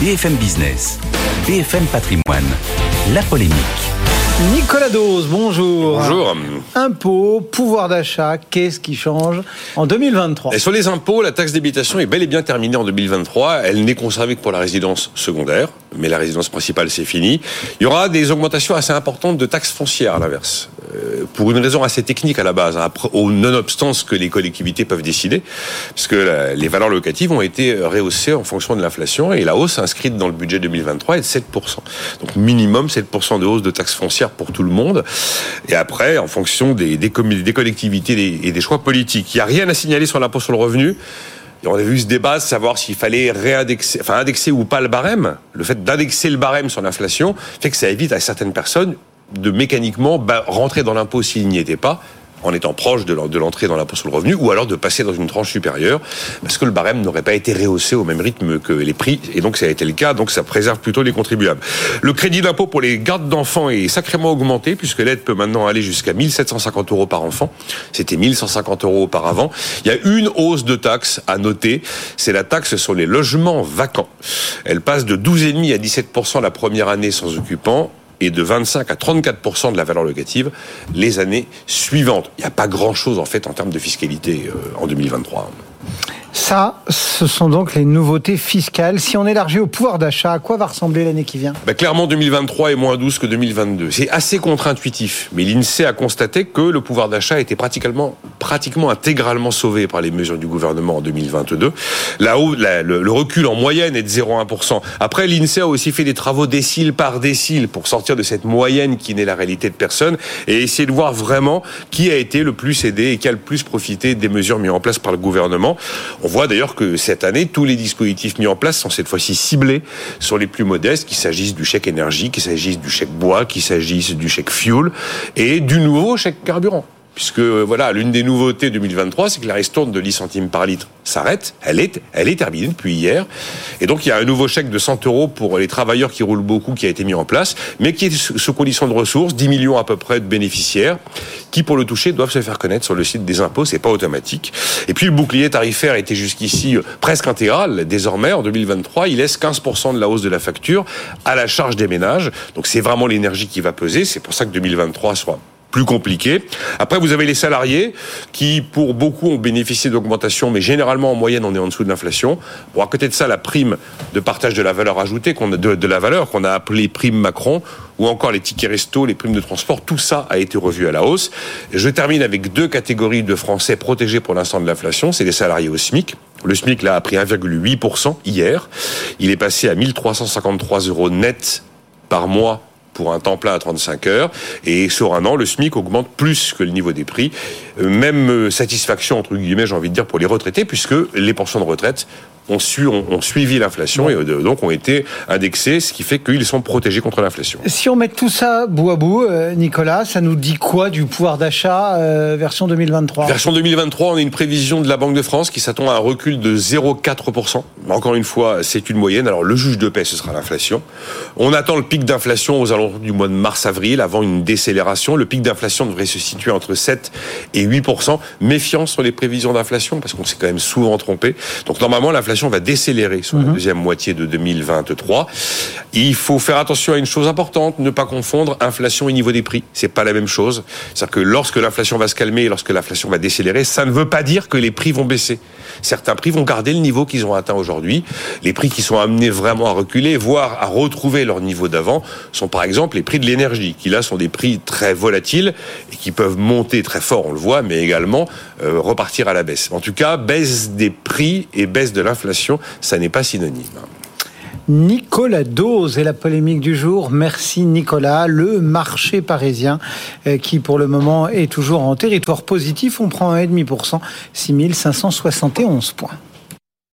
BFM Business, BFM Patrimoine, la polémique. Nicolas Dose, bonjour. Bonjour. Impôts, pouvoir d'achat, qu'est-ce qui change en 2023 Et sur les impôts, la taxe d'habitation est bel et bien terminée en 2023. Elle n'est conservée que pour la résidence secondaire, mais la résidence principale, c'est fini. Il y aura des augmentations assez importantes de taxes foncières, à l'inverse. Euh, pour une raison assez technique à la base, hein, au nonobstant ce que les collectivités peuvent décider, puisque les valeurs locatives ont été rehaussées en fonction de l'inflation, et la hausse inscrite dans le budget 2023 est de 7%. Donc minimum 7% de hausse de taxes foncières pour tout le monde. Et après, en fonction des, collectivités et des choix politiques. Il n'y a rien à signaler sur l'impôt sur le revenu. on a vu ce débat savoir s'il fallait réindexer, indexer ou pas le barème. Le fait d'indexer le barème sur l'inflation fait que ça évite à certaines personnes de mécaniquement rentrer dans l'impôt s'il n'y était pas en étant proche de l'entrée dans l'impôt sur le revenu, ou alors de passer dans une tranche supérieure, parce que le barème n'aurait pas été rehaussé au même rythme que les prix, et donc ça a été le cas, donc ça préserve plutôt les contribuables. Le crédit d'impôt pour les gardes d'enfants est sacrément augmenté, puisque l'aide peut maintenant aller jusqu'à 1750 euros par enfant. C'était 1150 euros auparavant. Il y a une hausse de taxe à noter, c'est la taxe sur les logements vacants. Elle passe de 12,5 à 17% la première année sans occupant, et de 25 à 34% de la valeur locative les années suivantes. Il n'y a pas grand-chose en fait en termes de fiscalité euh, en 2023. Ça, ce sont donc les nouveautés fiscales. Si on élargit au pouvoir d'achat, à quoi va ressembler l'année qui vient? Ben Clairement, 2023 est moins douce que 2022. C'est assez contre-intuitif, mais l'INSEE a constaté que le pouvoir d'achat était pratiquement, pratiquement intégralement sauvé par les mesures du gouvernement en 2022. Là-haut, le, recul en moyenne est de 0,1%. Après, l'INSEE a aussi fait des travaux décile par décile pour sortir de cette moyenne qui n'est la réalité de personne et essayer de voir vraiment qui a été le plus aidé et qui a le plus profité des mesures mises en place par le gouvernement. On voit d'ailleurs que cette année, tous les dispositifs mis en place sont cette fois-ci ciblés sur les plus modestes, qu'il s'agisse du chèque énergie, qu'il s'agisse du chèque bois, qu'il s'agisse du chèque fuel et du nouveau chèque carburant puisque voilà, l'une des nouveautés 2023, c'est que la ristourne de 10 centimes par litre s'arrête. Elle est, elle est terminée depuis hier. Et donc, il y a un nouveau chèque de 100 euros pour les travailleurs qui roulent beaucoup qui a été mis en place, mais qui est sous condition de ressources, 10 millions à peu près de bénéficiaires, qui pour le toucher doivent se faire connaître sur le site des impôts. C'est pas automatique. Et puis, le bouclier tarifaire était jusqu'ici euh, presque intégral. Désormais, en 2023, il laisse 15% de la hausse de la facture à la charge des ménages. Donc, c'est vraiment l'énergie qui va peser. C'est pour ça que 2023 soit plus compliqué. Après, vous avez les salariés qui, pour beaucoup, ont bénéficié d'augmentation, mais généralement, en moyenne, on est en dessous de l'inflation. Bon, à côté de ça, la prime de partage de la valeur ajoutée, qu'on a, de, la valeur qu'on a appelée prime Macron, ou encore les tickets resto, les primes de transport, tout ça a été revu à la hausse. Je termine avec deux catégories de Français protégés pour l'instant de l'inflation. C'est les salariés au SMIC. Le SMIC, là, a pris 1,8% hier. Il est passé à 1353 euros net par mois pour un temps plein à 35 heures. Et sur un an, le SMIC augmente plus que le niveau des prix. Euh, même euh, satisfaction, entre guillemets, j'ai envie de dire, pour les retraités, puisque les pensions de retraite ont, su, ont, suivi l'inflation et euh, donc ont été indexés, ce qui fait qu'ils sont protégés contre l'inflation. Si on met tout ça bout à bout, euh, Nicolas, ça nous dit quoi du pouvoir d'achat euh, version 2023 Version 2023, on a une prévision de la Banque de France qui s'attend à un recul de 0,4%. Encore une fois, c'est une moyenne. Alors le juge de paix, ce sera l'inflation. On attend le pic d'inflation aux alentours du mois de mars-avril, avant une décélération. Le pic d'inflation devrait se situer entre 7 et 8%. Méfiance sur les prévisions d'inflation, parce qu'on s'est quand même souvent trompé. Donc normalement, l'inflation va décélérer sur la mhm. deuxième moitié de 2023. Il faut faire attention à une chose importante, ne pas confondre inflation et niveau des prix. C'est pas la même chose. C'est-à-dire que lorsque l'inflation va se calmer, lorsque l'inflation va décélérer, ça ne veut pas dire que les prix vont baisser. Certains prix vont garder le niveau qu'ils ont atteint aujourd'hui. Les prix qui sont amenés vraiment à reculer, voire à retrouver leur niveau d'avant, sont par exemple les prix de l'énergie, qui là sont des prix très volatiles et qui peuvent monter très fort, on le voit, mais également euh, repartir à la baisse. En tout cas, baisse des prix et baisse de l'inflation ça n'est pas synonyme. Nicolas Dose est la polémique du jour. Merci Nicolas. Le marché parisien euh, qui pour le moment est toujours en territoire positif. On prend 1,5%, 6571 points.